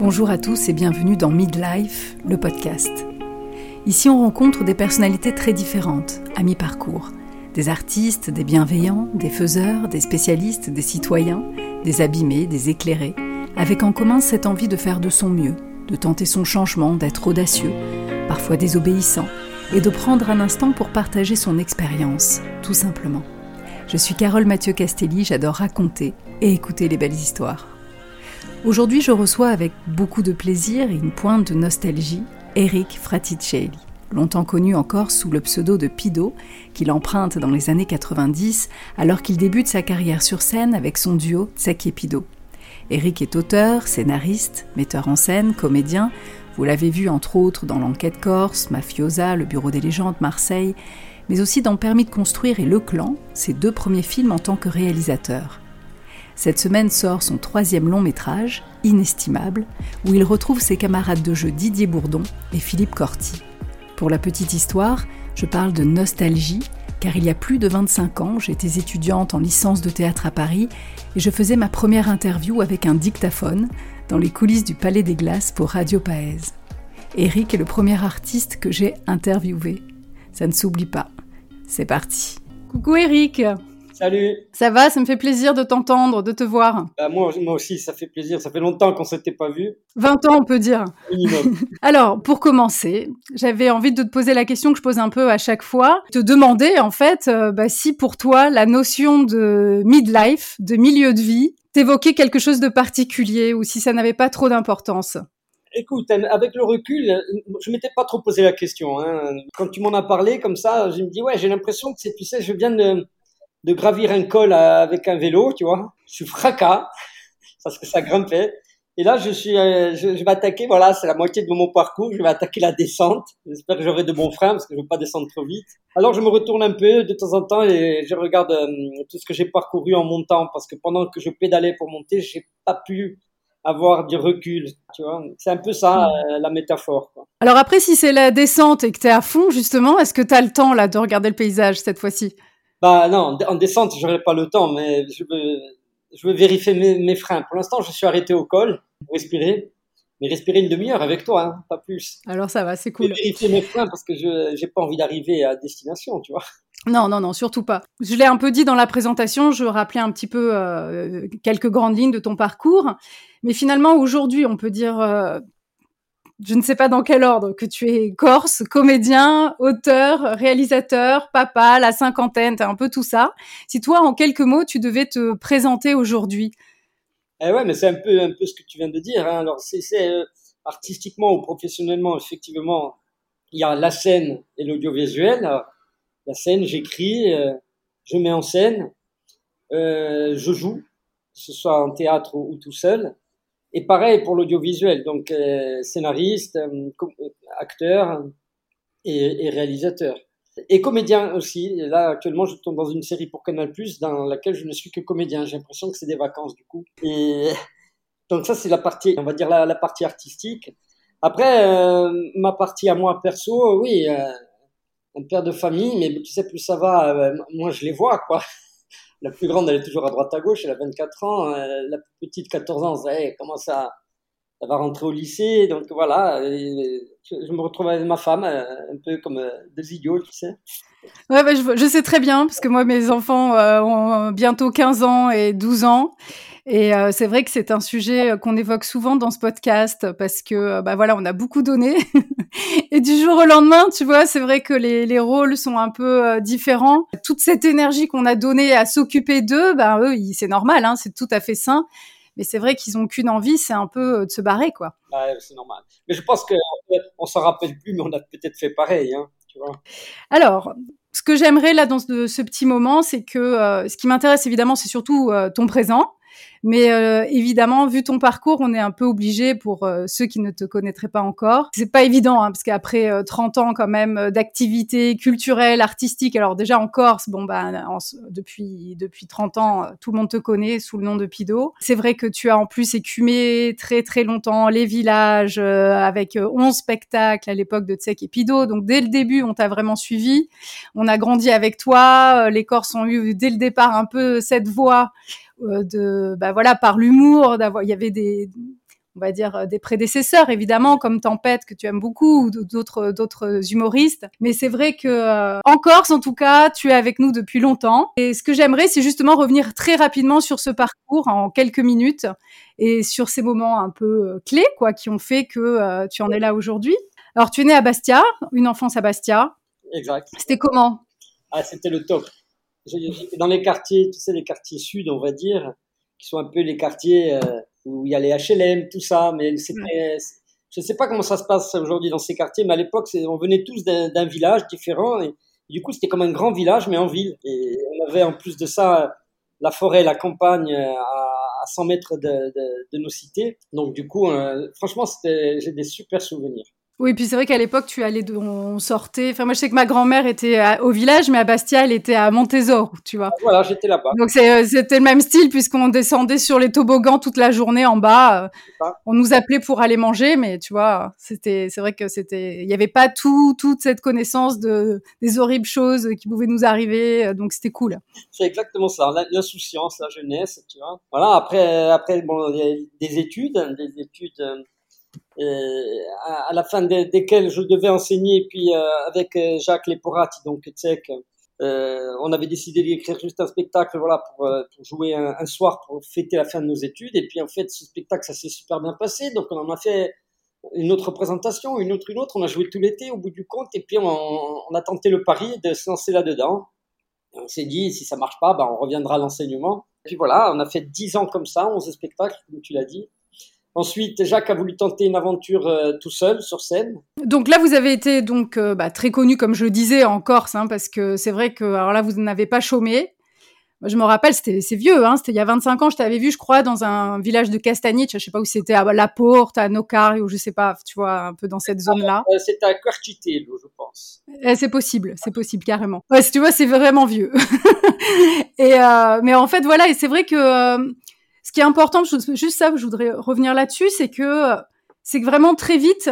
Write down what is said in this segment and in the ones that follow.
Bonjour à tous et bienvenue dans Midlife, le podcast. Ici, on rencontre des personnalités très différentes, à mi-parcours. Des artistes, des bienveillants, des faiseurs, des spécialistes, des citoyens, des abîmés, des éclairés, avec en commun cette envie de faire de son mieux, de tenter son changement, d'être audacieux, parfois désobéissant, et de prendre un instant pour partager son expérience, tout simplement. Je suis Carole Mathieu Castelli, j'adore raconter et écouter les belles histoires. Aujourd'hui, je reçois avec beaucoup de plaisir et une pointe de nostalgie Eric Fraticelli, longtemps connu encore sous le pseudo de Pido, qu'il emprunte dans les années 90 alors qu'il débute sa carrière sur scène avec son duo Tsek et Pido. Eric est auteur, scénariste, metteur en scène, comédien. Vous l'avez vu entre autres dans L'Enquête Corse, Mafiosa, Le Bureau des légendes, Marseille, mais aussi dans Permis de construire et Le Clan, ses deux premiers films en tant que réalisateur. Cette semaine sort son troisième long métrage, Inestimable, où il retrouve ses camarades de jeu Didier Bourdon et Philippe Corti. Pour la petite histoire, je parle de nostalgie, car il y a plus de 25 ans, j'étais étudiante en licence de théâtre à Paris et je faisais ma première interview avec un dictaphone dans les coulisses du Palais des Glaces pour Radio Paez. Eric est le premier artiste que j'ai interviewé. Ça ne s'oublie pas. C'est parti. Coucou Eric Salut. Ça va, ça me fait plaisir de t'entendre, de te voir. Bah, moi, moi aussi, ça fait plaisir. Ça fait longtemps qu'on s'était pas vu. 20 ans, on peut dire. Minimum. Alors, pour commencer, j'avais envie de te poser la question que je pose un peu à chaque fois. Te demander, en fait, euh, bah, si pour toi, la notion de midlife, de milieu de vie, t'évoquait quelque chose de particulier ou si ça n'avait pas trop d'importance. Écoute, avec le recul, je m'étais pas trop posé la question. Hein. Quand tu m'en as parlé comme ça, je me dis ouais, j'ai l'impression que c'est, tu sais, je viens de de gravir un col avec un vélo, tu vois. Je suis fracas parce que ça grimpait. Et là, je suis, euh, je, vais attaquer. Voilà, c'est la moitié de mon parcours. Je vais attaquer la descente. J'espère que j'aurai de bons freins parce que je veux pas descendre trop vite. Alors, je me retourne un peu de temps en temps et je regarde euh, tout ce que j'ai parcouru en montant parce que pendant que je pédalais pour monter, j'ai pas pu avoir du recul, tu vois. C'est un peu ça hmm. euh, la métaphore. Quoi. Alors après, si c'est la descente et que tu es à fond justement, est-ce que tu as le temps là de regarder le paysage cette fois-ci? Bah non, en descente, j'aurais pas le temps, mais je veux, je veux vérifier mes, mes freins. Pour l'instant, je suis arrêté au col respirer, mais respirer une demi-heure avec toi, hein, pas plus. Alors ça va, c'est cool. Je vais vérifier mes freins parce que je j'ai pas envie d'arriver à destination, tu vois. Non, non, non, surtout pas. Je l'ai un peu dit dans la présentation, je rappelais un petit peu euh, quelques grandes lignes de ton parcours, mais finalement aujourd'hui, on peut dire euh, je ne sais pas dans quel ordre, que tu es corse, comédien, auteur, réalisateur, papa, la cinquantaine, t'as un peu tout ça. Si toi, en quelques mots, tu devais te présenter aujourd'hui. Eh ouais, mais c'est un peu, un peu ce que tu viens de dire. Hein. Alors, c'est euh, artistiquement ou professionnellement, effectivement, il y a la scène et l'audiovisuel. La scène, j'écris, euh, je mets en scène, euh, je joue, que ce soit en théâtre ou tout seul. Et pareil pour l'audiovisuel, donc euh, scénariste, euh, euh, acteur et, et, réalisateur. Et comédien aussi. Là, actuellement, je tombe dans une série pour Canal+, dans laquelle je ne suis que comédien. J'ai l'impression que c'est des vacances, du coup. Et donc ça, c'est la partie, on va dire la, la partie artistique. Après, euh, ma partie à moi perso, oui, euh, un père de famille, mais tu sais, plus ça va, moi je les vois, quoi. La plus grande, elle est toujours à droite à gauche, elle a 24 ans. Euh, la petite, 14 ans, elle commence à, elle va rentrer au lycée. Donc voilà, je, me retrouve avec ma femme, euh, un peu comme euh, des idiots, tu sais. Ouais, bah, je, je, sais très bien, parce que moi, mes enfants ont bientôt 15 ans et 12 ans. Et euh, c'est vrai que c'est un sujet euh, qu'on évoque souvent dans ce podcast parce que euh, bah voilà, on a beaucoup donné et du jour au lendemain, tu vois, c'est vrai que les, les rôles sont un peu différents. Toute cette énergie qu'on a donnée à s'occuper d'eux, bah eux, c'est normal, hein, c'est tout à fait sain. Mais c'est vrai qu'ils ont qu'une envie, c'est un peu de se barrer, quoi. Ouais, c'est normal. Mais je pense qu'on s'en rappelle plus, mais on a peut-être fait pareil, hein, tu vois. Alors, ce que j'aimerais là dans ce, petit moment, c'est que ce qui m'intéresse évidemment, c'est surtout ton présent mais euh, évidemment, vu ton parcours, on est un peu obligé pour euh, ceux qui ne te connaîtraient pas encore. C'est pas évident hein, parce qu'après 30 euh, ans quand même d'activité culturelle, artistique. Alors déjà en Corse, bon bah depuis depuis 30 ans, tout le monde te connaît sous le nom de Pido. C'est vrai que tu as en plus écumé très très longtemps les villages avec 11 spectacles à l'époque de Tsek et Pido. Donc dès le début, on t'a vraiment suivi. On a grandi avec toi. Les Corses ont eu dès le départ un peu cette voix de bah voilà par l'humour d'avoir il y avait des on va dire des prédécesseurs évidemment comme Tempête que tu aimes beaucoup ou d'autres d'autres humoristes. Mais c'est vrai que en Corse en tout cas tu es avec nous depuis longtemps. Et ce que j'aimerais c'est justement revenir très rapidement sur ce parcours en quelques minutes et sur ces moments un peu clés quoi qui ont fait que tu en es là aujourd'hui. Alors tu es né à Bastia une enfance à Bastia. Exact. C'était comment? Ah c'était le top dans les quartiers, tu sais, les quartiers sud, on va dire, qui sont un peu les quartiers euh, où il y a les HLM, tout ça, mais c'était, je ne sais pas comment ça se passe aujourd'hui dans ces quartiers, mais à l'époque, on venait tous d'un village différent, et, du coup, c'était comme un grand village, mais en ville. Et on avait en plus de ça la forêt, la campagne à, à 100 mètres de, de, nos cités. Donc, du coup, euh, franchement, j'ai des super souvenirs. Oui, puis c'est vrai qu'à l'époque, tu allais, on sortait. Enfin, moi, je sais que ma grand-mère était au village, mais à Bastia, elle était à Montésor, tu vois. Voilà, j'étais là-bas. Donc euh, c'était le même style puisqu'on descendait sur les toboggans toute la journée en bas. On nous appelait pour aller manger, mais tu vois, c'était, c'est vrai que c'était, il n'y avait pas tout, toute cette connaissance de des horribles choses qui pouvaient nous arriver, donc c'était cool. C'est exactement ça, l'insouciance, la jeunesse, tu vois. Voilà. Après, après, bon, des études, des études euh, à, la fin desquelles je devais enseigner. puis euh, avec euh, Jacques Leporati, donc tchèque, on avait décidé d'écrire juste un spectacle, voilà, pour, jouer un, soir pour fêter la fin de nos études. Et puis en fait, ce spectacle, ça s'est super bien passé. Donc on en a fait une autre représentation, une autre, une autre. On a joué tout l'été au bout du compte. Et puis on, a tenté le pari de se lancer là-dedans. On s'est dit, si ça marche pas, ben, on reviendra à l'enseignement. Et puis voilà, on a fait dix ans comme ça, 11 spectacles, comme tu l'as dit. Ensuite, Jacques a voulu tenter une aventure euh, tout seul sur scène. Donc là, vous avez été donc euh, bah, très connu, comme je le disais, en Corse, hein, parce que c'est vrai que alors là, vous n'avez pas chômé. je me rappelle, c'était c'est vieux, hein, c'était il y a 25 ans. Je t'avais vu, je crois, dans un village de Castanic, je sais pas où c'était, à La Porte, à Nocari, ou je sais pas, tu vois, un peu dans cette zone-là. Euh, c'était à Quartitello, je pense. Eh, c'est possible, c'est possible carrément. Ouais, tu vois, c'est vraiment vieux. et mais en fait, voilà, et c'est vrai que ce qui est important, juste ça, je voudrais revenir là-dessus, c'est que c'est que vraiment très vite,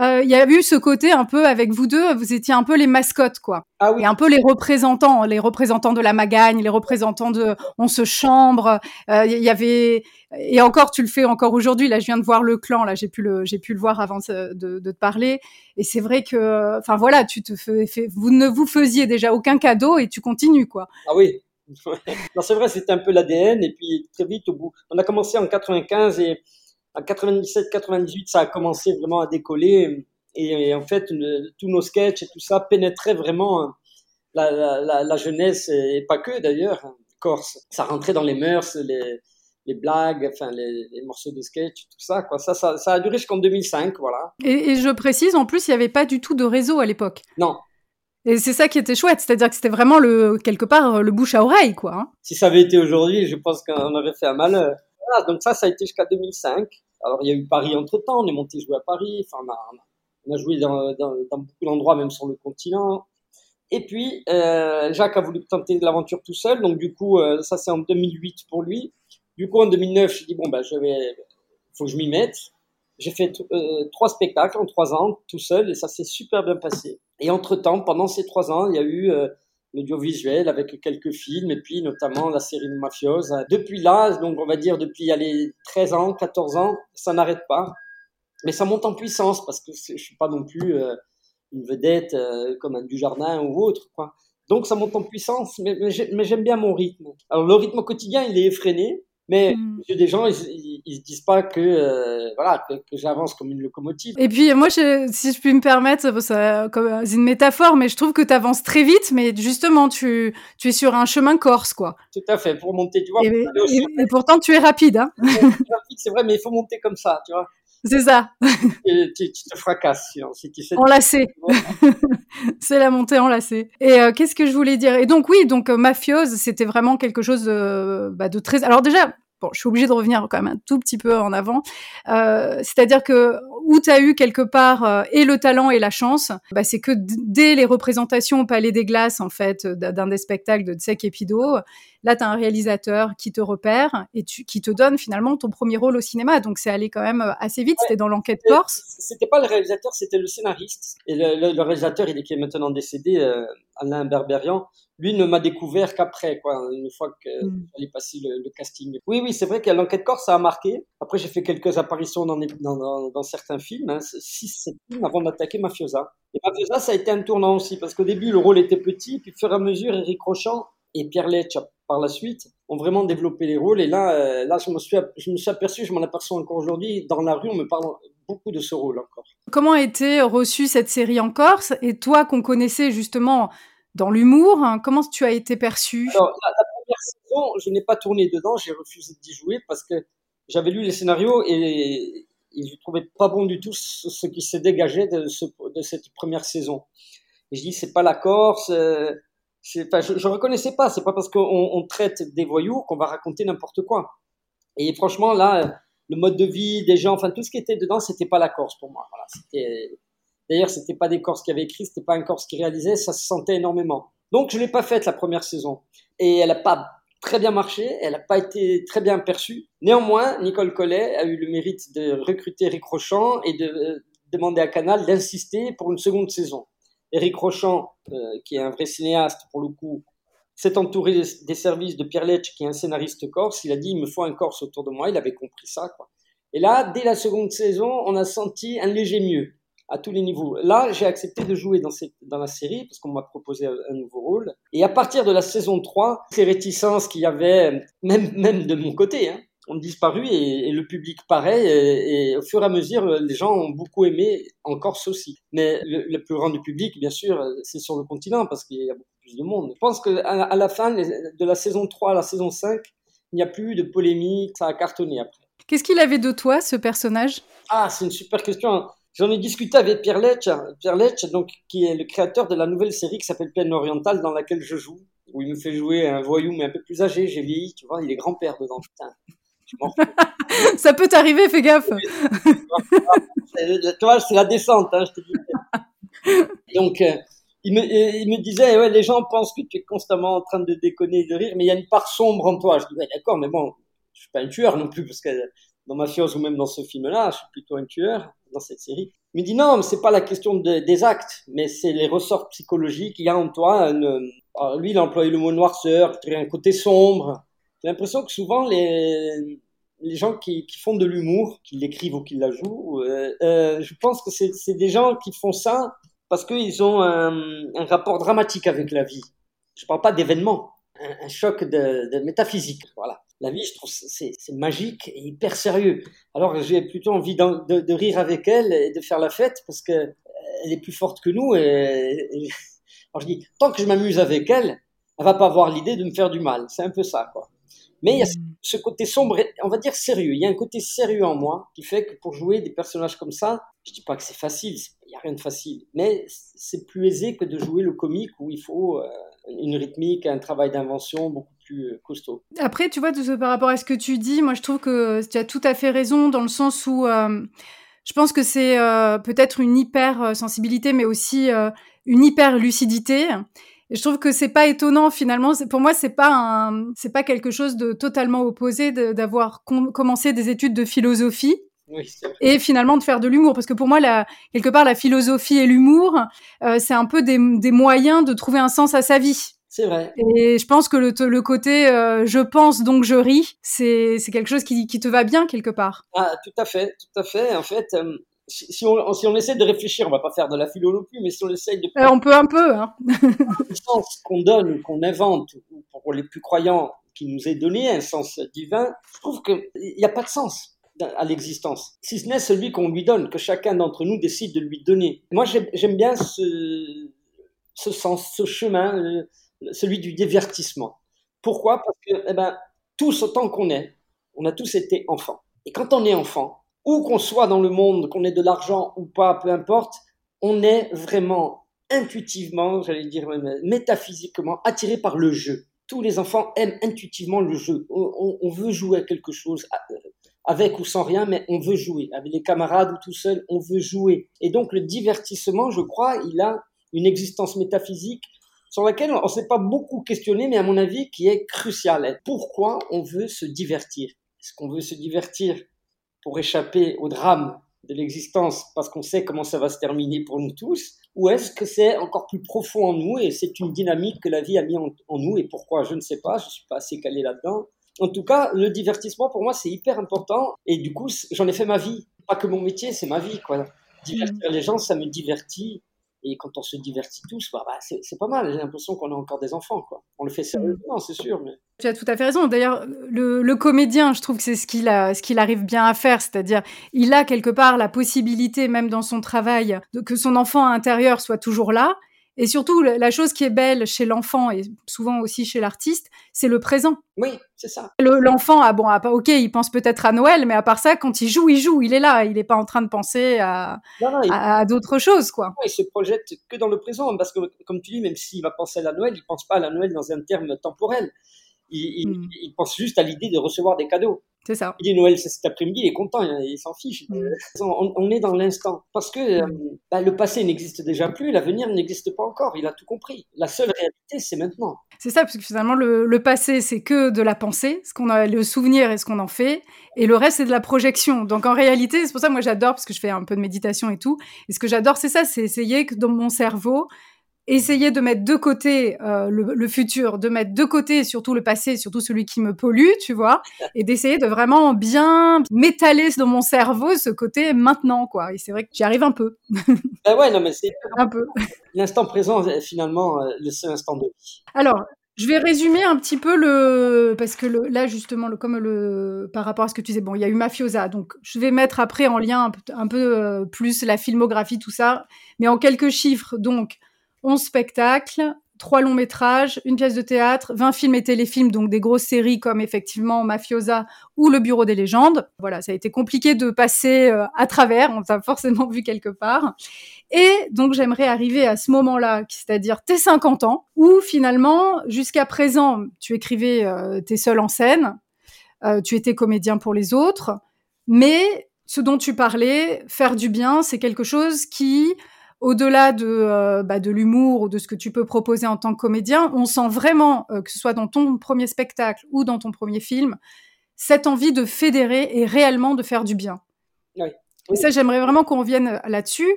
euh, il y a eu ce côté un peu avec vous deux, vous étiez un peu les mascottes, quoi. Ah oui. Et un peu les représentants, les représentants de la Magagne, les représentants de On se chambre. Euh, il y avait et encore, tu le fais encore aujourd'hui. Là, je viens de voir le clan. Là, j'ai pu le j'ai pu le voir avant de, de, te parler. Et c'est vrai que, enfin voilà, tu te fais, vous ne vous faisiez déjà aucun cadeau et tu continues, quoi. Ah oui non, c'est vrai, c'était un peu l'ADN. Et puis très vite, au bout, on a commencé en 95 et en 97-98, ça a commencé vraiment à décoller. Et, en fait, tous nos sketchs et tout ça pénétraient vraiment la, la, la, jeunesse et pas que d'ailleurs, Corse. Ça rentrait dans les mœurs, les, les blagues, enfin les, les, morceaux de sketch, tout ça, quoi. Ça, ça, ça a duré jusqu'en 2005, voilà. Et, et, je précise, en plus, il n'y avait pas du tout de réseau à l'époque. Non, et c'est ça qui était chouette, c'est-à-dire que c'était vraiment le quelque part le bouche à oreille, quoi. Hein. Si ça avait été aujourd'hui, je pense qu'on aurait fait un malheur. Voilà, donc ça, ça a été jusqu'à 2005. Alors il y a eu Paris entre temps, on est monté jouer à Paris, enfin on a, joué dans, beaucoup d'endroits, même sur le continent. Et puis euh, Jacques a voulu tenter l'aventure tout seul, donc du coup euh, ça c'est en 2008 pour lui. Du coup en 2009, j'ai dit bon ben je vais, faut que je m'y mette. J'ai fait euh, trois spectacles en trois ans, tout seul, et ça s'est super bien passé. Et entre-temps, pendant ces trois ans, il y a eu euh, l'audiovisuel avec quelques films, et puis notamment la série de. Depuis là, donc on va dire depuis les 13 ans, 14 ans, ça n'arrête pas. Mais ça monte en puissance, parce que je suis pas non plus euh, une vedette euh, comme un Dujardin ou autre. Quoi. Donc ça monte en puissance, mais j'aime bien mon rythme. Alors le rythme quotidien, il est effréné, mais mmh. des gens, ils, ils, se disent pas que euh, voilà que, que j'avance comme une locomotive. Et puis moi, je, si je puis me permettre, c'est une métaphore, mais je trouve que tu avances très vite, mais justement, tu, tu es sur un chemin corse, quoi. Tout à fait, pour monter, tu vois. Et, et, pourtant, tu es rapide, hein. c'est vrai, mais il faut monter comme ça, tu vois. C'est ça. tu, tu, te fracasses sinon, si tu sais. Enlacé. c'est la montée enlacée. Et euh, qu'est-ce que je voulais dire? Et donc oui, donc euh, mafiose, c'était vraiment quelque chose de, bah, de très. Alors déjà, bon, je suis obligée de revenir quand même un tout petit peu en avant. Euh, C'est-à-dire que où tu as eu quelque part euh, et le talent et la chance, bah, c'est que dès les représentations au Palais des Glaces, en fait, d'un des spectacles de Tsek Epido, là, tu as un réalisateur qui te repère et tu, qui te donne finalement ton premier rôle au cinéma. Donc, c'est allé quand même euh, assez vite. C'était dans l'enquête Corse. C'était pas le réalisateur, c'était le scénariste. Et le, réalisateur, il est qui est maintenant décédé, euh, Alain Berberian, lui ne m'a découvert qu'après, quoi, une fois que mm. j'allais passer le, casting. Oui, oui, c'est vrai qu'à l'enquête Corse, ça a marqué. Après, j'ai fait quelques apparitions dans, dans, dans, certains films, hein, six, sept films avant d'attaquer Mafiosa. Et Mafiosa, ça a été un tournant aussi, parce qu'au début, le rôle était petit, puis au fur et à mesure, Eric Rochant et Pierre Letch, par la suite, ont vraiment développé les rôles. Et là, euh, là je, me suis, je me suis aperçu, je m'en aperçois encore aujourd'hui, dans la rue, on me parle beaucoup de ce rôle encore. Comment a été reçue cette série en Corse? Et toi, qu'on connaissait justement dans l'humour, hein, comment tu as été perçu Alors, la, première saison, je n'ai pas tourné dedans, j'ai refusé d'y jouer parce que j'avais lu les scénarios et, et je trouvais pas bon du tout ce, qui s'est dégagé de, ce, de, cette première saison. Je dis, c'est pas la Corse, euh, je, je reconnaissais pas. C'est pas parce qu'on on traite des voyous qu'on va raconter n'importe quoi. Et franchement, là, le mode de vie des gens, enfin tout ce qui était dedans, c'était pas la Corse pour moi. Voilà, D'ailleurs, c'était pas des Corses qui avaient écrit, c'était pas un Corse qui réalisait, ça se sentait énormément. Donc, je l'ai pas faite la première saison. Et elle a pas très bien marché, elle n'a pas été très bien perçue. Néanmoins, Nicole Collet a eu le mérite de recruter Eric Rochant et de euh, demander à Canal d'insister pour une seconde saison. Eric Rochant, euh, qui est un vrai cinéaste pour le coup, s'est entouré des, services de Pierre Letch, qui est un scénariste corse. Il a dit, il me faut un corse autour de moi. Il avait compris ça. Et là, dès la seconde saison, on a senti un léger mieux à tous les niveaux. Là, j'ai accepté de jouer dans, cette, dans la série parce qu'on m'a proposé un, nouveau rôle. Et à partir de la saison 3, ces réticences qu'il y avait, même, même de mon côté, hein, ont disparu et, le public pareil. Et, au fur et à mesure, les gens ont beaucoup aimé en Corse aussi. Mais le, plus grand du public, bien sûr, c'est sur le continent parce qu'il y a beaucoup plus de monde. Je pense qu'à à la fin de la saison 3 à la saison 5, il n'y a plus de polémique, ça a cartonné après. Qu'est-ce qu'il avait de toi, ce personnage? Ah, c'est une super question. J'en ai discuté avec Pierre Letch, Pierre Letch donc, qui est le créateur de la nouvelle série qui s'appelle Plaine Orientale, dans laquelle je joue, où il me fait jouer un voyou, mais un peu plus âgé, j'ai vieilli, tu vois, il est grand-père dedans, putain. ça peut t'arriver, fais gaffe. tu vois, c'est la descente, hein, je te dis. Donc, euh, il, me, il me disait, ouais, les gens pensent que tu es constamment en train de déconner et de rire, mais il y a une part sombre en toi. Je dis, ouais, d'accord, mais bon, je suis pas un tueur non plus, parce que dans Mafios ou même dans ce film-là, je suis plutôt un tueur dans cette série. Il me dit, non, mais c'est pas la question des actes, mais c'est les ressorts psychologiques qu'il y a en toi. lui, il a employé le mot noirceur, un côté sombre, j'ai l'impression que souvent les, gens qui, font de l'humour, qui l'écrivent ou qui la jouent, euh, euh, je pense que c'est des gens qui font ça parce qu'ils ont un, rapport dramatique avec la vie. Je parle pas d'événements, un, choc de, métaphysique. Voilà. La vie, je trouve, c'est magique et hyper sérieux. Alors j'ai plutôt envie de, de, rire avec elle et de faire la fête parce que euh, elle est plus forte que nous. Et, et alors je dis, tant que je m'amuse avec elle, elle va pas avoir l'idée de me faire du mal. C'est un peu ça, quoi. Mais il y a mm. ce côté sombre, on va dire sérieux. Il y a un côté sérieux en moi qui fait que pour jouer des personnages comme ça, je dis pas que c'est facile, il n'y a rien de facile, mais c'est plus aisé que de jouer le comique où il faut euh, une rythmique, un travail d'invention beaucoup plus euh, costaud. Après, tu vois, par rapport à ce que tu dis, moi je trouve que tu as tout à fait raison dans le sens où euh, je pense que c'est peut-être une hyper sensibilité, mais aussi une hyper lucidité je trouve que c'est pas étonnant finalement. Pour moi, c'est pas c'est pas quelque chose de totalement opposé d'avoir commencé des études de philosophie. et finalement de faire de l'humour parce que pour moi la, quelque part la philosophie et l'humour euh, c'est un peu des, des, moyens de trouver un sens à sa vie c'est vrai et je pense que le, le côté euh, je pense donc je ris c'est quelque chose qui, qui, te va bien quelque part ah tout à fait tout à fait en fait euh, si, on, si, on, essaie de réfléchir, on va pas faire de la philo non plus, mais si on essaie de... Euh, on peut un peu. Hein. le sens qu'on donne, qu'on invente, pour les plus croyants, qui nous est donné, un sens divin, je trouve qu'il n'y a pas de sens à l'existence, si ce n'est celui qu'on lui donne, que chacun d'entre nous décide de lui donner. Moi, j'aime bien ce, ce sens, ce chemin, celui du divertissement. Pourquoi? Parce que, eh ben, tous autant qu'on est, on a tous été enfants. Et quand on est enfant, où qu'on soit dans le monde, qu'on ait de l'argent ou pas, peu importe, on est vraiment intuitivement, j'allais dire même métaphysiquement, attiré par le jeu. Tous les enfants aiment intuitivement le jeu. On, veut jouer à quelque chose. avec ou sans rien, mais on veut jouer. Avec les camarades ou tout seul, on veut jouer. Et donc le divertissement, je crois, il a une existence métaphysique sur laquelle on ne s'est pas beaucoup questionné, mais à mon avis, qui est cruciale. Pourquoi on veut se divertir? Est-ce qu'on veut se divertir pour échapper au drame de l'existence parce qu'on sait comment ça va se terminer pour nous tous? Ou est-ce que c'est encore plus profond en nous et c'est une dynamique que la vie a mis en, en nous et pourquoi? Je ne sais pas, je ne suis pas assez calé là-dedans. En tout cas, le divertissement, pour moi, c'est hyper important. Et du coup, j'en ai fait ma vie. Pas que mon métier, c'est ma vie, quoi. Divertir mm. les gens, ça me divertit. Et quand on se divertit tous, bah, bah c'est pas mal. J'ai l'impression qu'on a encore des enfants, quoi. On le fait sérieusement, c'est sûr. Mais... Tu as tout à fait raison. D'ailleurs, le, le, comédien, je trouve que c'est ce qu'il ce qu'il arrive bien à faire, c'est-à-dire, il a quelque part la possibilité, même dans son travail, de, que son enfant intérieur soit toujours là et surtout, la chose qui est belle chez l'enfant et souvent aussi chez l'artiste, c'est le présent. Oui, c'est ça. L'enfant, ah bon, ah, ok, il pense peut-être à Noël, mais à part ça, quand il joue, il joue, il est là. Il n'est pas en train de penser à, à, d'autres choses, quoi. il se projette que dans le présent, parce que, comme tu dis, même s'il va penser à la Noël, il pense pas à la Noël dans un terme temporel. Il, hmm. il pense juste à l'idée de recevoir des cadeaux. C'est ça. Il dit Noël, c'est cet après-midi, il est content, il, s'en fiche. Mm. On, est dans l'instant. Parce que euh, bah, le passé n'existe déjà plus, l'avenir n'existe pas encore, il a tout compris. La seule réalité, c'est maintenant. C'est ça, parce que finalement, le, passé, c'est que de la pensée, ce qu'on a, le souvenir et ce qu'on en fait, et le reste, c'est de la projection. Donc en réalité, c'est pour ça que moi j'adore, parce que je fais un peu de méditation et tout, et ce que j'adore, c'est ça, c'est essayer que dans mon cerveau, essayer de mettre de côté euh, le, futur, de mettre de côté surtout le passé, surtout celui qui me pollue, tu vois, et d'essayer de vraiment bien m'étaler dans mon cerveau ce côté maintenant, quoi. Et c'est vrai que j'y arrive un peu. Ben ouais, non, mais c'est un peu. L'instant présent, finalement, euh, le seul instant de vie. Alors, je vais résumer un petit peu le parce que le, là justement le comme le par rapport à ce que tu disais bon il y a eu Mafiosa donc je vais mettre après en lien un peu, euh, plus la filmographie tout ça mais en quelques chiffres donc 11 spectacles, 3 longs métrages, une pièce de théâtre, 20 films et téléfilms, donc des grosses séries comme effectivement Mafiosa ou Le Bureau des légendes. Voilà, ça a été compliqué de passer euh, à travers, on t'a forcément vu quelque part. Et donc j'aimerais arriver à ce moment-là, c'est-à-dire tes 50 ans, où finalement, jusqu'à présent, tu écrivais, euh, tes seul en scène, euh, tu étais comédien pour les autres, mais ce dont tu parlais, faire du bien, c'est quelque chose qui au-delà de, euh, bah, de l'humour ou de ce que tu peux proposer en tant que comédien, on sent vraiment, euh, que ce soit dans ton premier spectacle ou dans ton premier film, cette envie de fédérer et réellement de faire du bien. Et ça, j'aimerais vraiment qu'on revienne euh, là-dessus.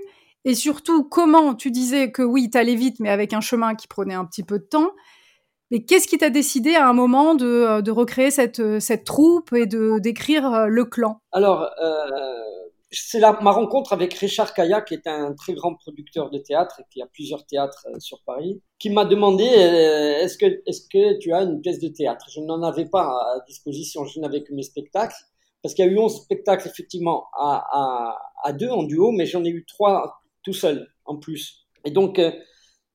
Et surtout, comment tu disais que oui, t'allais vite, mais avec un chemin qui prenait un petit peu de temps. Mais qu'est-ce qui t'a décidé à un moment de, de recréer cette, cette troupe et de d'écrire le clan? Alors, c'est ma rencontre avec Richard Kaya, qui est un très grand producteur de théâtre et qui a plusieurs théâtres euh, sur Paris, qui m'a demandé euh, est-ce que, est que tu as une pièce de théâtre? Je n'en avais pas à disposition, je n'avais que mes spectacles, parce qu'il y a eu 11 spectacles effectivement à, deux en duo, mais j'en ai eu trois tout seul en plus. Et donc, euh,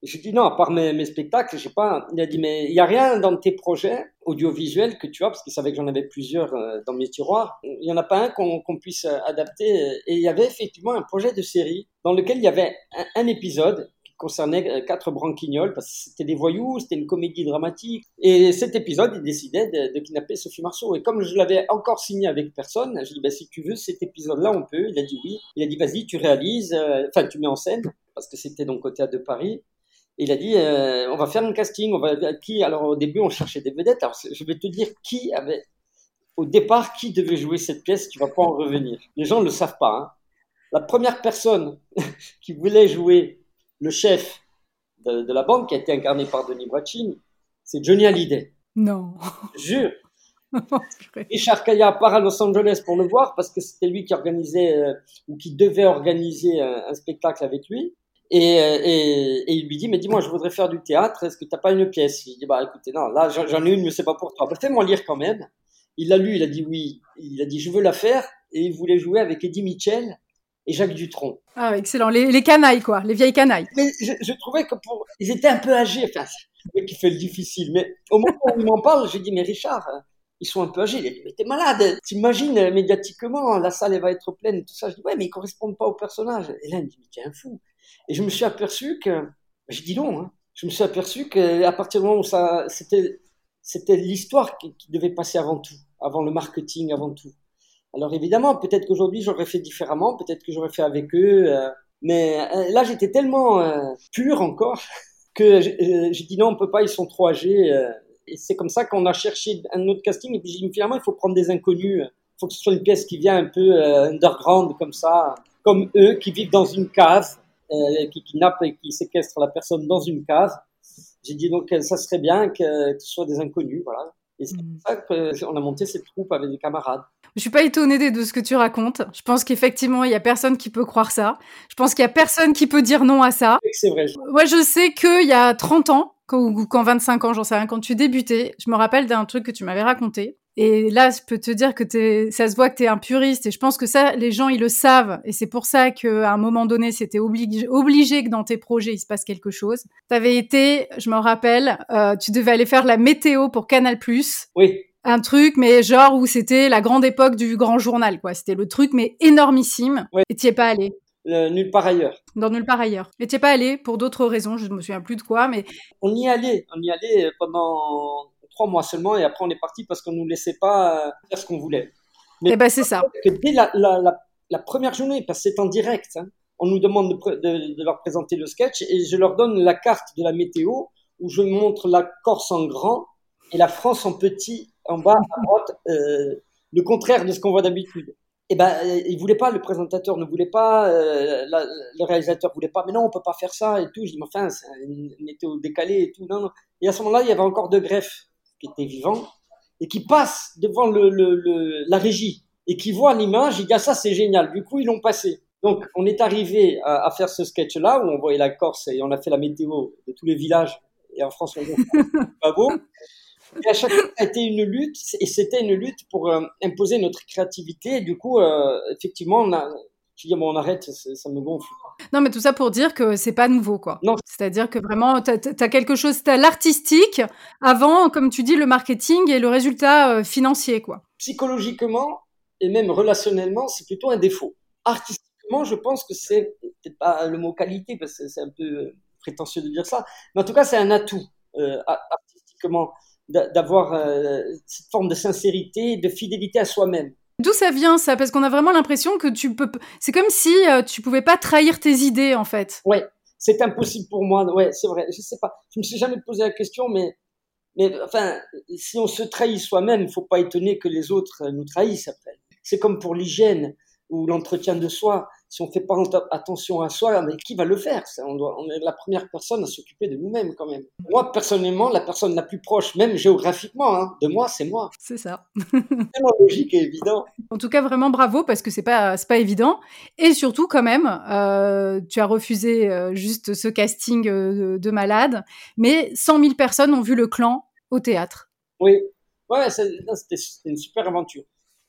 j'ai dit non, à part mes, spectacles, j'ai pas. Il a dit mais il y a rien dans tes projets audiovisuels que tu as parce qu'il savait que j'en avais plusieurs euh, dans mes tiroirs. Il y en a pas un qu'on puisse euh, adapter. Et il y avait effectivement un projet de série dans lequel il y avait un, épisode qui concernait euh, quatre branquignoles parce que c'était des voyous, c'était une comédie dramatique. Et cet épisode, il décidait de, de kidnapper Sophie Marceau. Et comme je l'avais encore signé avec personne, j'ai dit bah, si tu veux cet épisode-là, on peut. Il a dit oui. Il a dit vas-y, tu réalises, enfin tu mets en scène parce que c'était donc au théâtre de Paris il a dit euh, on va faire un casting, on va qui alors au début on cherchait des vedettes. Alors je vais te dire qui avait au départ qui devait jouer cette pièce, tu vas pas en revenir. Les gens ne le savent pas. Hein. La première personne qui voulait jouer le chef de, la bande, qui a été incarné par Denis Brachin, c'est Johnny Hallyday. Non. Jure. Richard Kaya part à Los Angeles pour le voir parce que c'était lui qui organisait euh, ou qui devait organiser un spectacle avec lui. Et, euh, et, et, il lui dit, mais dis-moi, je voudrais faire du théâtre, est-ce que tu n'as pas une pièce? Il dit, bah écoutez, non, là j'en ai une, mais c'est pas pour toi. Bah, Fais-moi lire quand même. Il l'a lu, il a dit oui. Il a dit, je veux la faire. Et il voulait jouer avec Eddie Mitchell et Jacques Dutronc. Ah, excellent. Les, les canailles, quoi, les vieilles canailles. Mais je, je trouvais que pour. Ils étaient un peu âgés, enfin, c'est qui fait le difficile. Mais au moment où il m'en parle, j'ai dit, mais Richard, ils sont un peu âgés. Il a dit, mais t'es malade. T'imagines, médiatiquement, la salle, elle va être pleine, tout ça. Je dis, ouais, mais ils correspondent pas au personnage. Et là, il me dit, mais t'es un fou. Et je me suis aperçu que, je dis non, hein, je me suis aperçu qu'à partir du moment où ça, c'était, c'était l'histoire qui, devait passer avant tout, avant le marketing, avant tout. Alors évidemment, peut-être qu'aujourd'hui j'aurais fait différemment, peut-être que j'aurais fait avec eux, euh, mais euh, là j'étais tellement euh, pur encore que j'ai dit non, on peut pas, ils sont trop âgés. et c'est comme ça qu'on a cherché un autre casting. Et puis j'ai dit finalement, il faut prendre des inconnus. Il faut que ce soit une pièce qui vient un peu underground comme ça, comme eux, qui vivent dans une cave, qui kidnappent et qui séquestrent la personne dans une cave. J'ai dit donc ça serait bien que, que ce soit des inconnus, voilà. Et c'est pour ça qu'on a monté cette troupe avec des camarades. Je suis pas étonnée de ce que tu racontes. Je pense qu'effectivement, il y a personne qui peut croire ça. Je pense qu'il y a personne qui peut dire non à ça. C'est vrai. Moi, je sais qu'il y a 30 ans, ou quand 25 ans, j'en sais rien, quand tu débutais, je me rappelle d'un truc que tu m'avais raconté. Et là, je peux te dire que ça se voit que tu es un puriste. Et je pense que ça, les gens, ils le savent. Et c'est pour ça qu'à un moment donné, c'était obligé, obligé que dans tes projets, il se passe quelque chose. Tu avais été, je me rappelle, euh, tu devais aller faire la météo pour Canal+. Oui un truc, mais genre où c'était la grande époque du grand journal, quoi. C'était le truc, mais énormissime. Et t'y es pas allé. Euh, nulle part ailleurs. Dans nulle part ailleurs. Et t'y es pas allé pour d'autres raisons, je ne me souviens plus de quoi, mais. On y allait, on y allait pendant trois mois seulement, et après on est parti parce qu'on nous laissait pas euh, faire ce qu'on voulait. Mais eh ben c'est ça. Que dès la, la, la, première journée, parce que c'est en direct, hein, on nous demande de, de, de, leur présenter le sketch, et je leur donne la carte de la météo où je montre la Corse en grand et la France en petit en bas à droite, euh, le contraire de ce qu'on voit d'habitude. Et eh ben, il voulait pas, le présentateur ne voulait pas, euh, le réalisateur voulait pas, mais non, on peut pas faire ça et tout. Je dis, mais enfin, c'est une météo décalée et tout. Non, non. Et à ce moment-là, il y avait encore de greffe qui était vivant et qui passe devant le, le, la régie et qui voit l'image. Il dit, ah, ça, c'est génial. Du coup, ils l'ont passé. Donc, on est arrivé à, à faire ce sketch-là où on voyait la Corse et on a fait la météo de tous les villages. Et en France, on dit, pas beau. Et à chaque fois, ça a été une lutte, et c'était une lutte pour euh, imposer notre créativité. Et du coup, euh, effectivement, on a, je dis, bon, on arrête, ça me gonfle. Non, mais tout ça pour dire que c'est pas nouveau, quoi. Non. C'est-à-dire que vraiment, tu as, quelque chose, tu as l'artistique avant, comme tu dis, le marketing et le résultat euh, financier, quoi. Psychologiquement et même relationnellement, c'est plutôt un défaut. Artistiquement, je pense que c'est peut-être pas le mot qualité, parce que c'est un peu prétentieux de dire ça, mais en tout cas, c'est un atout artistiquement d'avoir euh, cette forme de sincérité, de fidélité à soi-même. D'où ça vient ça? Parce qu'on a vraiment l'impression que tu peux. C'est comme si euh, tu pouvais pas trahir tes idées en fait. Ouais, c'est impossible pour moi. Ouais, c'est vrai. Je sais pas. Je me suis jamais posé la question, mais mais enfin, si on se trahit soi-même, il faut pas étonner que les autres nous trahissent après. C'est comme pour l'hygiène ou l'entretien de soi si on fait pas attention à soi, mais qui va le faire? On, doit, on est la première personne à s'occuper de nous-mêmes quand même. Moi, personnellement, la personne la plus proche, même géographiquement, hein, de moi, c'est moi. C'est ça. c'est logique et évident. En tout cas, vraiment bravo parce que c'est pas c'est pas évident. Et surtout, quand même, euh, tu as refusé euh, juste ce casting euh, de malade, mais 100 000 personnes ont vu le clan au théâtre. Oui, ouais, c'était une super aventure.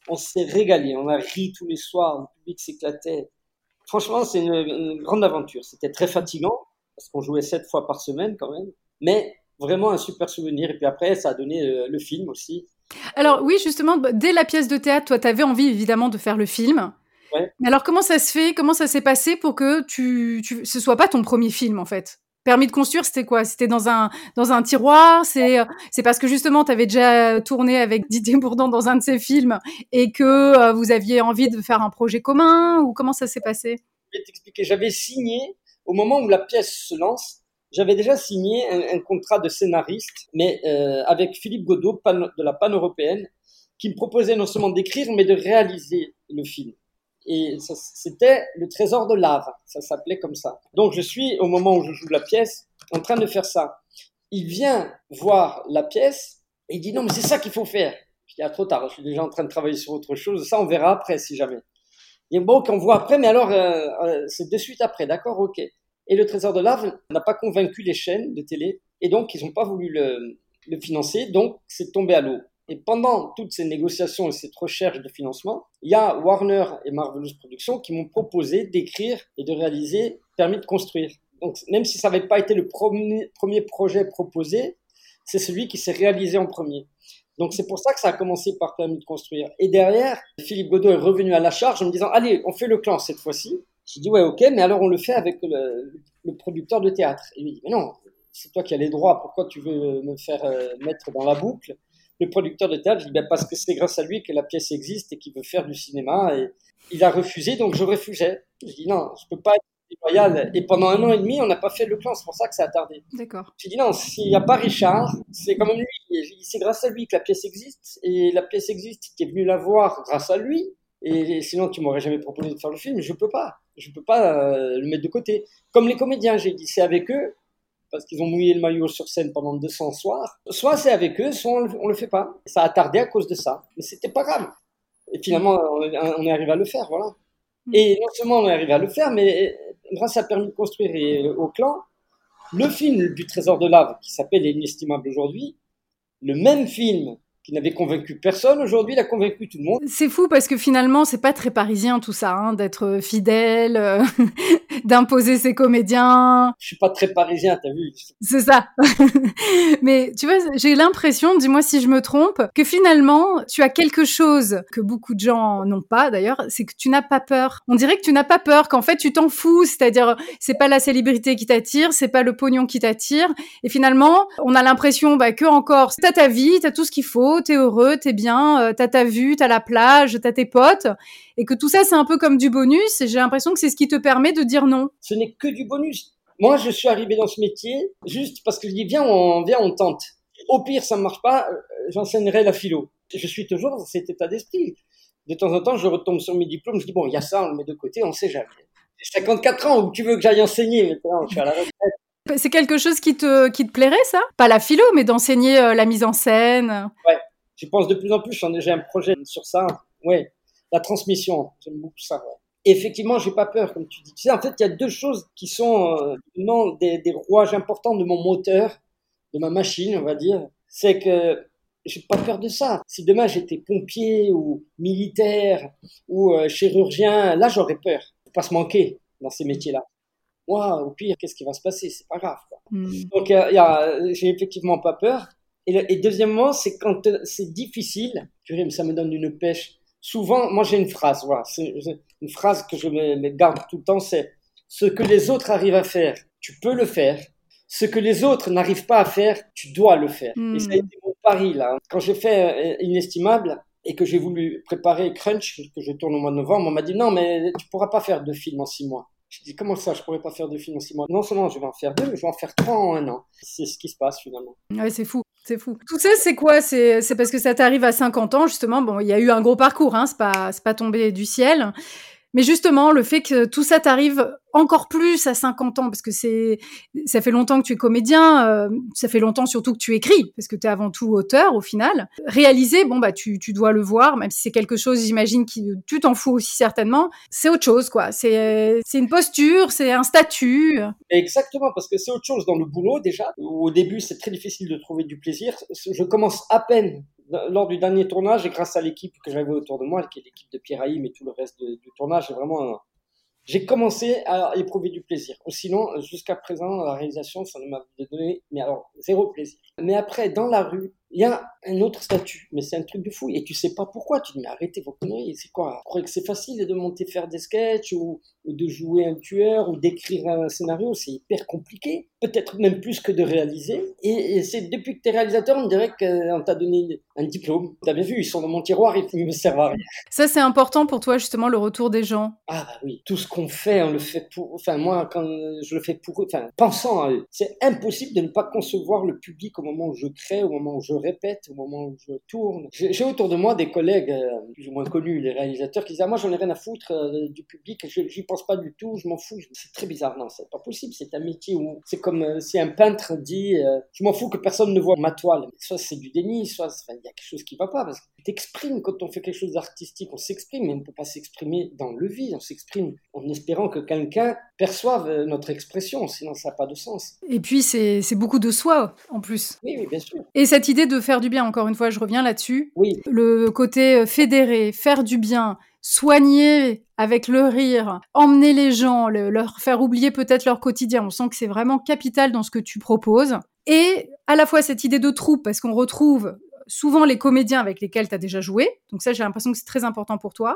On s'est régalé, on a ri tous les soirs, le public s'éclatait franchement, c'est une, grande aventure. C'était très fatigant parce qu'on jouait sept fois par semaine quand même, mais vraiment un super souvenir. Et puis après, ça a donné euh, le, film aussi. Alors oui, justement, bah, dès la pièce de théâtre, toi, tu avais envie évidemment de faire le film. Ouais. Mais alors comment ça se fait? Comment ça s'est passé pour que tu, tu, ce soit pas ton premier film en fait? Permis de construire, c'était quoi? C'était dans un dans un tiroir? C'est euh, c'est parce que justement, tu avais déjà tourné avec Didier Bourdon dans un de ses films et que euh, vous aviez envie de faire un projet commun ou comment ça s'est passé? Je vais t'expliquer. J'avais signé au moment où la pièce se lance. J'avais déjà signé un, contrat de scénariste, mais euh, avec Philippe Godot de la Pan européenne, qui me proposait non seulement d'écrire, mais de réaliser le film et c'était le trésor de lave, ça s'appelait comme ça. Donc je suis, au moment où je joue la pièce, en train de faire ça. Il vient voir la pièce et il dit non mais c'est ça qu'il faut faire. Je dis ah trop tard, je suis déjà en train de travailler sur autre chose, ça on verra après si jamais. Il dit bon qu'on voit après, mais alors euh, euh, c'est de suite après, d'accord, ok. Et le trésor de lave n'a pas convaincu les chaînes de télé et donc ils n'ont pas voulu le, le financer, donc c'est tombé à l'eau. Et pendant toutes ces négociations et cette recherche de financement, il y a Warner et Marvelous Productions qui m'ont proposé d'écrire et de réaliser Permis de construire. Donc, même si ça n'avait pas été le premier, projet proposé, c'est celui qui s'est réalisé en premier. Donc, c'est pour ça que ça a commencé par Permis de construire. Et derrière, Philippe Godot est revenu à la charge en me disant Allez, on fait le clan cette fois-ci. J'ai dit Ouais, ok, mais alors on le fait avec le, le producteur de théâtre. Et lui dit Mais non, c'est toi qui as les droits, pourquoi tu veux me faire euh, mettre dans la boucle? Le producteur de théâtre, je dis ben, parce que c'est grâce à lui que la pièce existe et qu'il veut faire du cinéma. Et il a refusé, donc je refusais. Je dis non, je peux pas être loyal. Et pendant un an et demi, on n'a pas fait le clan, c'est pour ça que ça a tardé. D'accord. J'ai dit non, s'il n'y a pas Richard, c'est quand même lui. C'est grâce à lui que la pièce existe. Et la pièce existe, qui est venu la voir grâce à lui. Et sinon, tu m'aurais jamais proposé de faire le film. Je peux pas. Je peux pas euh, le mettre de côté. Comme les comédiens, j'ai dit, c'est avec eux parce qu'ils ont mouillé le maillot sur scène pendant 200 soirs. Soit c'est avec eux, soit on le, le fait pas. Ça a tardé à cause de ça, mais c'était pas grave. Et finalement, on, est arrivé à le faire, voilà. Mm. Et non seulement on est arrivé à le faire, mais grâce à Permis de construire et au clan, le film du Trésor de lave, qui s'appelle Inestimable aujourd'hui, le même film qui n'avait convaincu personne. Aujourd'hui, il a convaincu tout le monde. C'est fou parce que finalement, c'est pas très parisien tout ça, hein, d'être fidèle, euh, d'imposer ses comédiens. Je suis pas très parisien, t'as vu. C'est ça. Mais tu vois, j'ai l'impression, dis-moi si je me trompe, que finalement, tu as quelque chose que beaucoup de gens n'ont pas d'ailleurs, c'est que tu n'as pas peur. On dirait que tu n'as pas peur, qu'en fait, tu t'en fous. C'est-à-dire, c'est pas la célébrité qui t'attire, c'est pas le pognon qui t'attire. Et finalement, on a l'impression bah, que encore, t'as ta vie, t'as tout ce qu'il faut t'es heureux, t'es bien, euh, t'as ta vue, t'as la plage, t'as tes potes, et que tout ça c'est un peu comme du bonus. Et j'ai l'impression que c'est ce qui te permet de dire non. Ce n'est que du bonus. Moi, je suis arrivé dans ce métier juste parce que je dis viens, on viens, on tente. Au pire, ça ne marche pas, euh, j'enseignerai la philo. Je suis toujours dans cet état d'esprit. De temps en temps, je retombe sur mes diplômes, je dis bon, il y a ça, on le met de côté, on sait jamais. J'ai 54 ans, où tu veux que j'aille enseigner maintenant, je suis à la retraite. C'est quelque chose qui te, qui te plairait, ça? Pas la philo, mais d'enseigner euh, la mise en scène Ouais, je pense de plus en plus, j'ai un projet sur ça. Ouais, la transmission, j'aime beaucoup ça. effectivement, j'ai pas peur, comme tu dis. Tu sais, en fait, il y a deux choses qui sont euh, non, des, des rouages importants de mon moteur, de ma machine, on va dire. C'est que j'ai pas peur de ça. Si demain j'étais pompier ou militaire ou euh, chirurgien, là j'aurais peur. Faut pas se manquer dans ces métiers-là moi, au pire, qu'est-ce qui va se passer? C'est pas grave. Quoi. Hmm. Donc, euh, j'ai effectivement pas peur. Et, deuxièmement, c'est quand c'est difficile, ça me donne une pêche. Souvent, moi j'ai une phrase, voilà, une phrase que je me, garde tout le temps, c'est ce que les autres arrivent à faire, tu peux le faire. Ce que les autres n'arrivent pas à faire, tu dois le faire. Et ça a hmm. été mon pari là. Quand j'ai fait euh, Inestimable et que j'ai voulu préparer Crunch, que je tourne au mois de novembre, on m'a dit non mais tu pourras pas faire de film en six mois. Je dis comment ça, je pourrais pas faire de film en six mois? Non seulement je vais en faire deux, mais je vais en faire trois en un an. C'est ce qui se passe finalement. Ouais, c'est fou, c'est fou. Tout ça, c'est quoi? C'est parce que ça t'arrive à 50 ans justement. Bon, il y a eu un gros parcours, hein, c'est pas c'est pas tombé du ciel. Mais justement, le fait que tout ça t'arrive encore plus à 50 ans, parce que c'est, ça fait longtemps que tu es comédien, euh, ça fait longtemps surtout que tu écris, parce que tu es avant tout auteur au final. Réaliser, bon bah tu, tu dois le voir, même si c'est quelque chose, j'imagine, qui tu t'en fous aussi certainement. C'est autre chose, quoi. C'est, c'est une posture, c'est un statut. Exactement, parce que c'est autre chose dans le boulot déjà. Au début, c'est très difficile de trouver du plaisir. Je commence à peine lors du dernier tournage, et grâce à l'équipe que j'avais autour de moi, qui est l'équipe de Pierre Haïm et tout le reste du tournage, j'ai vraiment j'ai commencé à éprouver du plaisir. Sinon, jusqu'à présent, la réalisation, ça ne m'a donné, mais alors, zéro plaisir. Mais après, dans la rue, il y a un autre statut, mais c'est un truc de fou. Et tu sais pas pourquoi. Tu dis, mais arrêtez vos conneries, c'est quoi? Vous croyez que c'est facile de monter faire des sketchs ou, de jouer un tueur ou d'écrire un scénario C'est hyper compliqué. Peut-être même plus que de réaliser. Et, c'est depuis que tu es réalisateur, on dirait qu'on t'a donné un diplôme. Tu as bien vu, ils sont dans mon tiroir, ils ne me servent à rien. Ça, c'est important pour toi, justement, le retour des gens. Ah bah oui, tout ce qu'on fait, on le fait pour... Enfin, moi, quand je le fais pour eux, enfin, pensant à eux, c'est impossible de ne pas concevoir le public au moment où je crée, au moment où je répète, au moment où je tourne. J'ai autour de moi des collègues euh, plus ou moins connus, les réalisateurs, qui disent ah, moi j'en ai rien à foutre euh, du public, j'y pense pas du tout, je m'en fous. C'est très bizarre, non, c'est pas possible. C'est un métier où c'est comme euh, si un peintre dit je m'en fous que personne ne voit ma toile. Soit c'est du déni, soit il y a quelque chose qui va pas parce que tu t'exprimes quand on fait quelque chose d'artistique, on s'exprime, mais on ne peut pas s'exprimer dans le vide, on s'exprime en espérant que quelqu'un perçoive notre expression, sinon ça n'a pas de sens. Et puis c'est beaucoup de soi en plus. Oui, oui, bien sûr. Et cette idée de faire du bien, encore une fois, je reviens là-dessus. Oui. Le côté euh, fédéré, faire du bien, soigner avec le rire, emmener les gens, leur faire oublier peut-être leur quotidien. On sent que c'est vraiment capital dans ce que tu proposes. Et à la fois cette idée de troupe, parce qu'on retrouve souvent les comédiens avec lesquels tu as déjà joué. Donc ça, j'ai l'impression que c'est très important pour toi.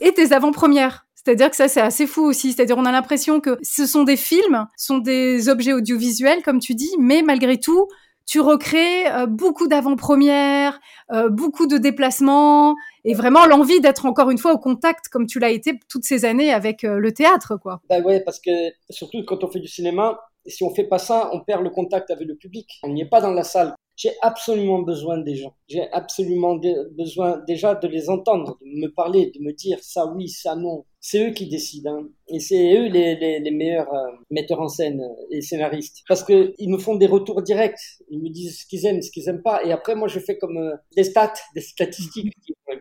Et tes avant-premières. C'est-à-dire que ça, c'est assez fou aussi. C'est-à-dire, on a l'impression que ce sont des films, sont des objets audiovisuels, comme tu dis, mais malgré tout, tu recrées euh, beaucoup d'avant-premières, euh, beaucoup de déplacements et vraiment l'envie d'être encore une fois au contact comme tu l'as été toutes ces années avec euh, le théâtre, quoi. Bah ouais, parce que surtout quand on fait du cinéma, si on fait pas ça, on perd le contact avec le public. On n'y est pas dans la salle. J'ai absolument besoin des gens. J'ai absolument besoin déjà de les entendre, de me parler, de me dire ça oui, ça non. C'est eux qui décident. Hein. Et c'est eux les, les, les meilleurs euh, metteurs en scène et scénaristes. Parce qu'ils me font des retours directs. Ils me disent ce qu'ils aiment, ce qu'ils aiment pas. Et après, moi, je fais comme euh, des stats, des statistiques.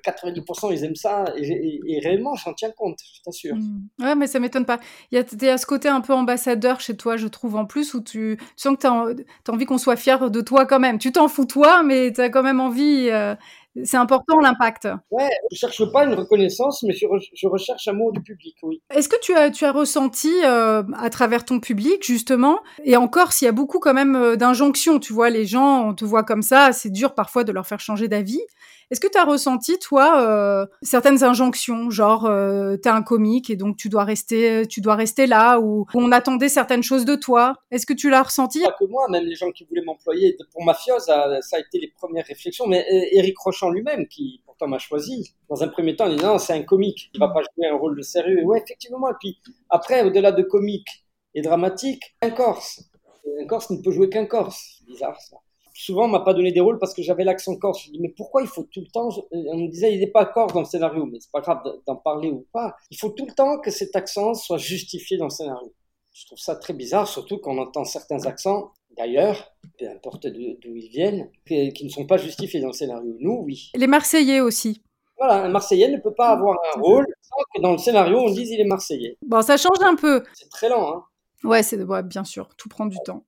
90% ils aiment ça. Et, et, réellement, j'en tiens compte, je t'assure. Mmh. Ouais, mais ça m'étonne pas. Il y a, a ce côté un peu ambassadeur chez toi, je trouve, en plus, où tu, tu sens que tu as, envie qu'on soit fier de toi quand même. Tu t'en fous toi, mais tu as quand même envie. Euh, c'est important l'impact. Ouais, je cherche pas une reconnaissance, mais je, je recherche amour du public, oui. Est-ce que tu as, tu as ressenti euh, à travers ton public justement, et encore s'il y a beaucoup quand même euh, d'injonctions, tu vois, les gens, on te voit comme ça, c'est dur parfois de leur faire changer d'avis. Est-ce que tu as ressenti, toi, euh, certaines injonctions, genre euh, tu es un comique et donc tu dois rester, tu dois rester là, ou on attendait certaines choses de toi? Est-ce que tu l'as ressenti? Pas que moi, même les gens qui voulaient m'employer pour Mafios, ça, ça, a été les premières réflexions. Mais Eric Rochant lui-même, qui pourtant m'a choisi, dans un premier temps, il dit non, c'est un comique, il va pas jouer un rôle de sérieux. Ouais, effectivement. Et puis après, au-delà de comique et dramatique, un Corse. Un Corse ne peut jouer qu'un Corse. Bizarre ça souvent, on m'a pas donné des rôles parce que j'avais l'accent corse. Je dis, mais pourquoi il faut tout le temps, on me disait, il n'est pas corse dans le scénario, mais c'est pas grave d'en parler ou pas. Il faut tout le temps que cet accent soit justifié dans le scénario. Je trouve ça très bizarre, surtout quand on entend certains accents, d'ailleurs, peu importe d'où ils viennent, qui ne sont pas justifiés dans le scénario. Nous, oui. Les Marseillais aussi. Voilà, un Marseillais ne peut pas avoir un rôle sans que dans le scénario, on dise il est Marseillais. Bon, ça change un peu. C'est très lent, hein. Ouais, c'est ouais, bien sûr, tout prend du temps.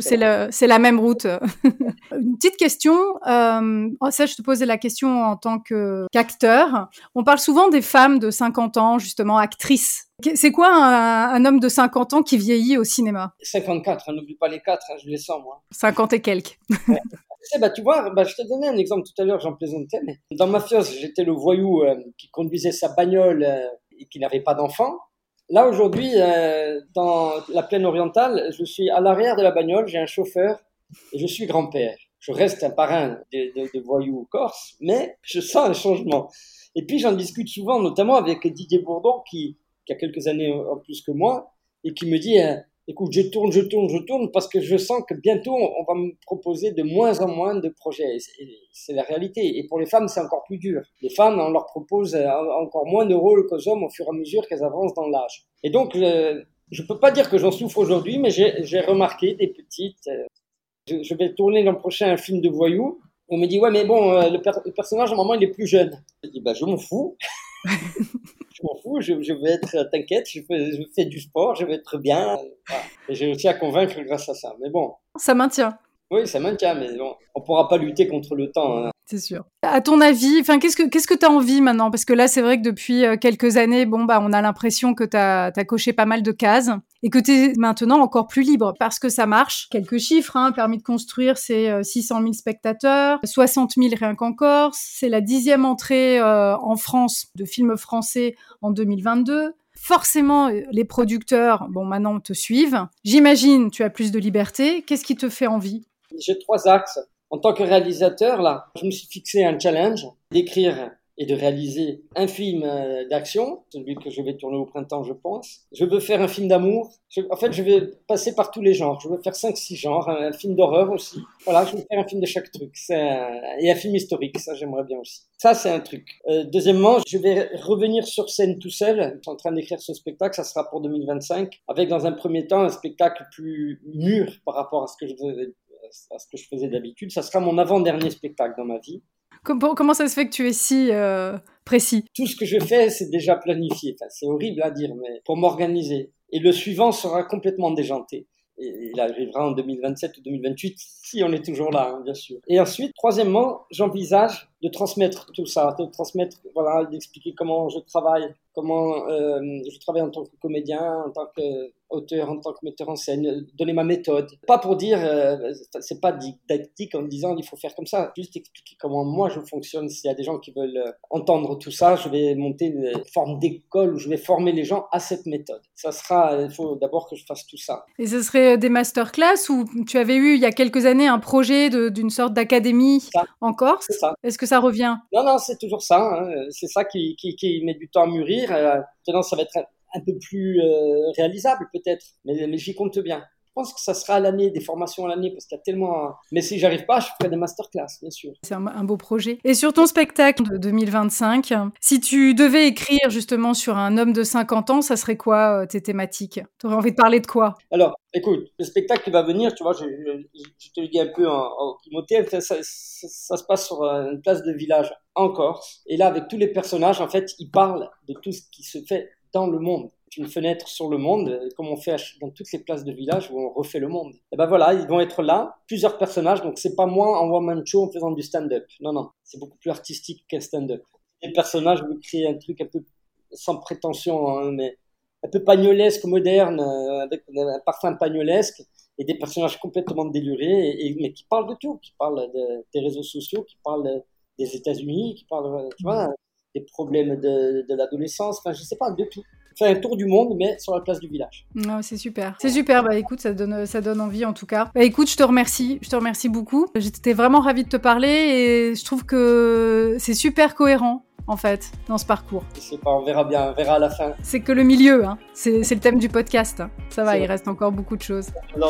C'est la même route. Une petite question, euh, oh, ça je te posais la question en tant qu'acteur. On parle souvent des femmes de 50 ans, justement, actrices. C'est quoi un, homme de 50 ans qui vieillit au cinéma? 54, hein, n'oublie pas les 4, hein, je les sens moi. 50 et quelques. bah, tu vois, bah, je t'ai donné un exemple tout à l'heure, j'en plaisantais, mais dans Mafios, j'étais le voyou euh, qui conduisait sa bagnole euh, et qui n'avait pas d'enfant. Là, aujourd'hui, euh, dans la plaine orientale, je suis à l'arrière de la bagnole, j'ai un chauffeur et je suis grand-père. Je reste un parrain de, voyous corse, mais je sens un changement. Et puis, j'en discute souvent, notamment avec Didier Bourdon, qui, qui a quelques années en plus que moi, et qui me dit, euh, écoute, je tourne, je tourne, je tourne, parce que je sens que bientôt, on va me proposer de moins en moins de projets. C'est la réalité. Et pour les femmes, c'est encore plus dur. Les femmes, on leur propose euh, encore moins de rôles qu'aux hommes au fur et à mesure qu'elles avancent dans l'âge. Et donc, euh, je ne peux pas dire que j'en souffre aujourd'hui, mais j'ai remarqué des petites... Euh, je, vais tourner l'an prochain un film de voyous. On me dit, ouais, mais bon, le, personnage, à un moment, il est plus jeune. Je dis, bah, je m'en fous. je m'en fous, je, je, vais être, t'inquiète, je fais, je fais du sport, je vais être bien. Et j'ai réussi à convaincre grâce à ça. Mais bon. Ça maintient. Oui, ça maintient, mais bon, on pourra pas lutter contre le temps. Hein. C'est sûr. À ton avis, enfin, qu'est-ce que qu'est-ce que tu as envie maintenant? Parce que là, c'est vrai que depuis euh, quelques années, bon bah, on a l'impression que tu as, coché pas mal de cases et que tu es maintenant encore plus libre parce que ça marche. Quelques chiffres, hein, permis de construire, c'est 600 euh, 000 spectateurs, 60 000 rien qu'en Corse. C'est la dixième entrée euh, en France de films français en 2022 forcément les producteurs, bon maintenant te suivent. J'imagine tu as plus de liberté. Qu'est-ce qui te fait envie? J'ai trois axes. En tant que réalisateur, là, je me suis fixé un challenge d'écrire et de réaliser un film euh, d'action, celui que je vais tourner au printemps, je pense. Je veux faire un film d'amour. En fait, je vais passer par tous les genres. Je veux faire 5-6 genres, un, film d'horreur aussi. Voilà, je veux faire un film de chaque truc. Et un film historique, ça j'aimerais bien aussi. Ça, c'est un truc. Euh, deuxièmement, je vais revenir sur scène tout seul. Je suis en train d'écrire ce spectacle, ça sera pour 2025, avec dans un premier temps un spectacle plus mûr par rapport à ce que je à ce que je faisais d'habitude. Ça sera mon avant-dernier spectacle dans ma vie. Comment ça se fait que tu es si euh, précis? Tout ce que je fais, c'est déjà planifié. c'est horrible à dire, mais pour m'organiser. Et le suivant sera complètement déjanté. Il arrivera en 2027 ou 2028, si on est toujours là, hein, bien sûr. Et ensuite, troisièmement, j'envisage de transmettre tout ça, de transmettre, voilà, d'expliquer comment je travaille comment euh, je travaille en tant que comédien, en tant qu'auteur, en tant que metteur en scène, donner ma méthode. Pas pour dire, euh, c'est pas didactique en disant il faut faire comme ça, juste expliquer comment moi je fonctionne. S'il y a des gens qui veulent euh, entendre tout ça, je vais monter une forme d'école où je vais former les gens à cette méthode. Ça sera, il faut d'abord que je fasse tout ça. Et ce serait des masterclass ou tu avais eu il y a quelques années un projet d'une sorte d'académie en Corse? Est-ce que ça revient Non, non, c'est toujours ça. Hein. C'est ça qui, met du temps à mûrir euh, maintenant, ça va être un, peu plus euh, réalisable peut-être, mais, mais j'y compte bien. Je pense que ça sera à l'année, des formations à l'année, parce qu'il y a tellement. Mais si j'arrive pas, je ferai des masterclass, bien sûr. C'est un, beau projet. Et sur ton spectacle de 2025, si tu devais écrire justement sur un homme de 50 ans, ça serait quoi euh, tes thématiques? Tu aurais envie de parler de quoi? Alors, écoute, le spectacle qui va venir, tu vois, je, te le dis un peu en, en ça, ça, ça, se passe sur une place de village en Corse. Et là, avec tous les personnages, en fait, ils parlent de tout ce qui se fait dans le monde une fenêtre sur le monde, comme on fait dans toutes les places de village où on refait le monde. Et ben voilà, ils vont être là, plusieurs personnages, donc c'est pas moi en one-man show en faisant du stand-up. Non, non, c'est beaucoup plus artistique qu'un stand-up. Les personnages, vous créer un truc un peu sans prétention, hein, mais un peu pagnolesque, moderne, euh, avec un parfum pagnolesque, et des personnages complètement délurés, et, mais qui parlent de tout, qui parlent des réseaux sociaux, qui parlent des États-Unis, qui parlent, vois, des problèmes de, de l'adolescence, enfin, je sais pas, de tout faire un tour du monde, mais sur la place du village. Non, c'est super. C'est super. Bah écoute, ça donne, ça donne envie en tout cas. Bah écoute, je te remercie. Je te remercie beaucoup. J'étais vraiment ravie de te parler et je trouve que c'est super cohérent en fait, dans ce parcours. Je sais pas, on verra bien, on verra à la fin. C'est que le milieu, hein. c'est le thème du podcast. Hein. Ça va, il reste encore beaucoup de choses. Bah,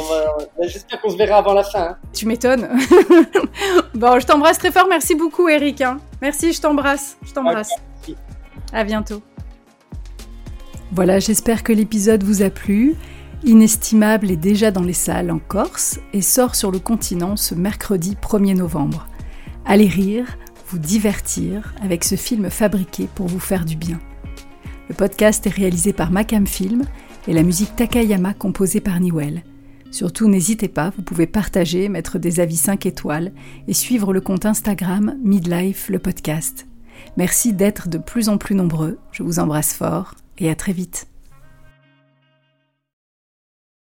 j'espère qu'on se verra avant la fin. Hein. Tu m'étonnes. bon, je t'embrasse très fort, merci beaucoup Eric. Hein. Merci, je t'embrasse. Je t'embrasse. À bientôt. Voilà, j'espère que l'épisode vous a plu. Inestimable est déjà dans les salles en Corse et sort sur le continent ce mercredi 1er novembre. Allez rire, vous divertir avec ce film fabriqué pour vous faire du bien. Le podcast est réalisé par Macam Film et la musique Takayama composée par Niwell. Surtout, n'hésitez pas, vous pouvez partager, mettre des avis 5 étoiles et suivre le compte Instagram Midlife le podcast. Merci d'être de plus en plus nombreux. Je vous embrasse fort et à très vite.